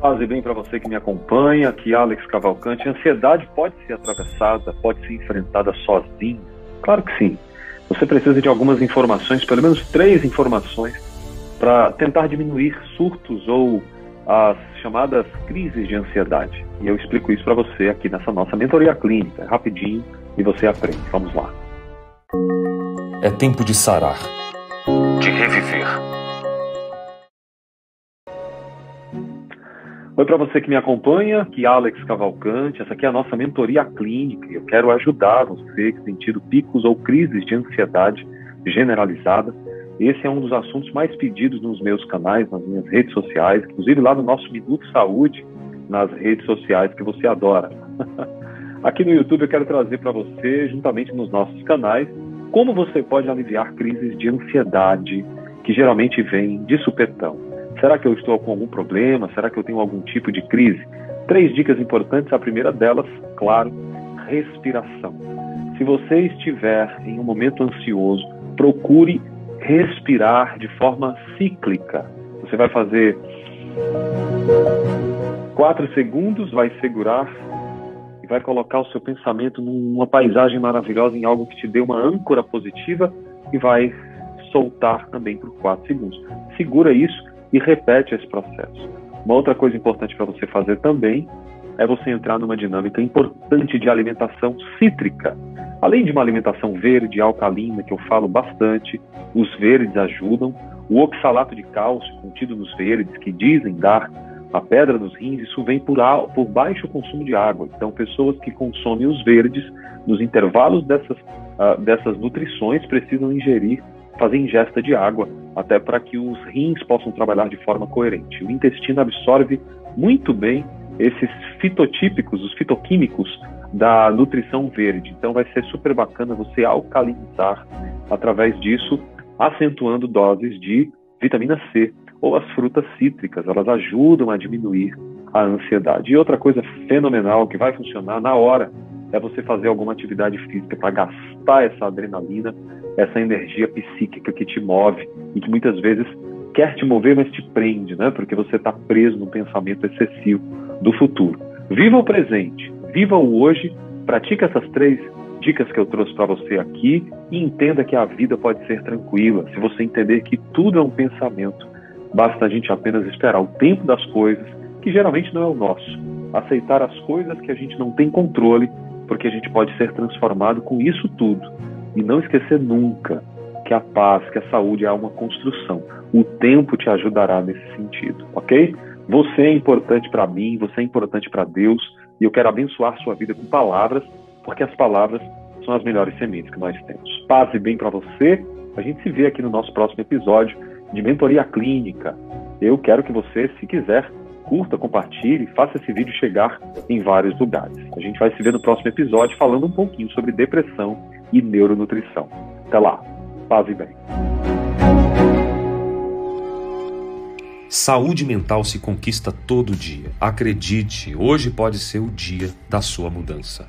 Paz e bem para você que me acompanha, aqui Alex Cavalcante. A ansiedade pode ser atravessada, pode ser enfrentada sozinho? Claro que sim. Você precisa de algumas informações, pelo menos três informações, para tentar diminuir surtos ou as chamadas crises de ansiedade. E eu explico isso para você aqui nessa nossa mentoria clínica, rapidinho, e você aprende. Vamos lá. É tempo de sarar, de reviver. Oi para você que me acompanha, aqui Alex Cavalcante. Essa aqui é a nossa mentoria clínica eu quero ajudar você que tem tido picos ou crises de ansiedade generalizada esse é um dos assuntos mais pedidos nos meus canais, nas minhas redes sociais, inclusive lá no nosso Minuto Saúde, nas redes sociais que você adora. Aqui no YouTube eu quero trazer para você, juntamente nos nossos canais, como você pode aliviar crises de ansiedade que geralmente vêm de supetão. Será que eu estou com algum problema? Será que eu tenho algum tipo de crise? Três dicas importantes. A primeira delas, claro, respiração. Se você estiver em um momento ansioso, procure respirar de forma cíclica. Você vai fazer quatro segundos, vai segurar e vai colocar o seu pensamento numa paisagem maravilhosa, em algo que te dê uma âncora positiva e vai soltar também por quatro segundos. Segura isso e repete esse processo. Uma outra coisa importante para você fazer também é você entrar numa dinâmica importante de alimentação cítrica. Além de uma alimentação verde, alcalina, que eu falo bastante, os verdes ajudam. O oxalato de cálcio contido nos verdes, que dizem dar a pedra dos rins, isso vem por, por baixo consumo de água. Então, pessoas que consomem os verdes, nos intervalos dessas, uh, dessas nutrições, precisam ingerir, fazer ingesta de água, até para que os rins possam trabalhar de forma coerente. O intestino absorve muito bem esses fitotípicos, os fitoquímicos da nutrição verde. Então vai ser super bacana você alcalinizar através disso, acentuando doses de vitamina C ou as frutas cítricas. Elas ajudam a diminuir a ansiedade. E outra coisa fenomenal que vai funcionar na hora é você fazer alguma atividade física para gastar essa adrenalina, essa energia psíquica que te move e que muitas vezes quer te mover, mas te prende, né? Porque você está preso no pensamento excessivo do futuro. Viva o presente, Viva o hoje, pratique essas três dicas que eu trouxe para você aqui e entenda que a vida pode ser tranquila se você entender que tudo é um pensamento. Basta a gente apenas esperar o tempo das coisas, que geralmente não é o nosso. Aceitar as coisas que a gente não tem controle, porque a gente pode ser transformado com isso tudo. E não esquecer nunca que a paz, que a saúde é uma construção. O tempo te ajudará nesse sentido, ok? Você é importante para mim, você é importante para Deus. E eu quero abençoar sua vida com palavras, porque as palavras são as melhores sementes que nós temos. Paz e bem para você. A gente se vê aqui no nosso próximo episódio de Mentoria Clínica. Eu quero que você, se quiser, curta, compartilhe, faça esse vídeo chegar em vários lugares. A gente vai se ver no próximo episódio falando um pouquinho sobre depressão e neuronutrição. Até lá. Paz e bem. Saúde mental se conquista todo dia. Acredite, hoje pode ser o dia da sua mudança.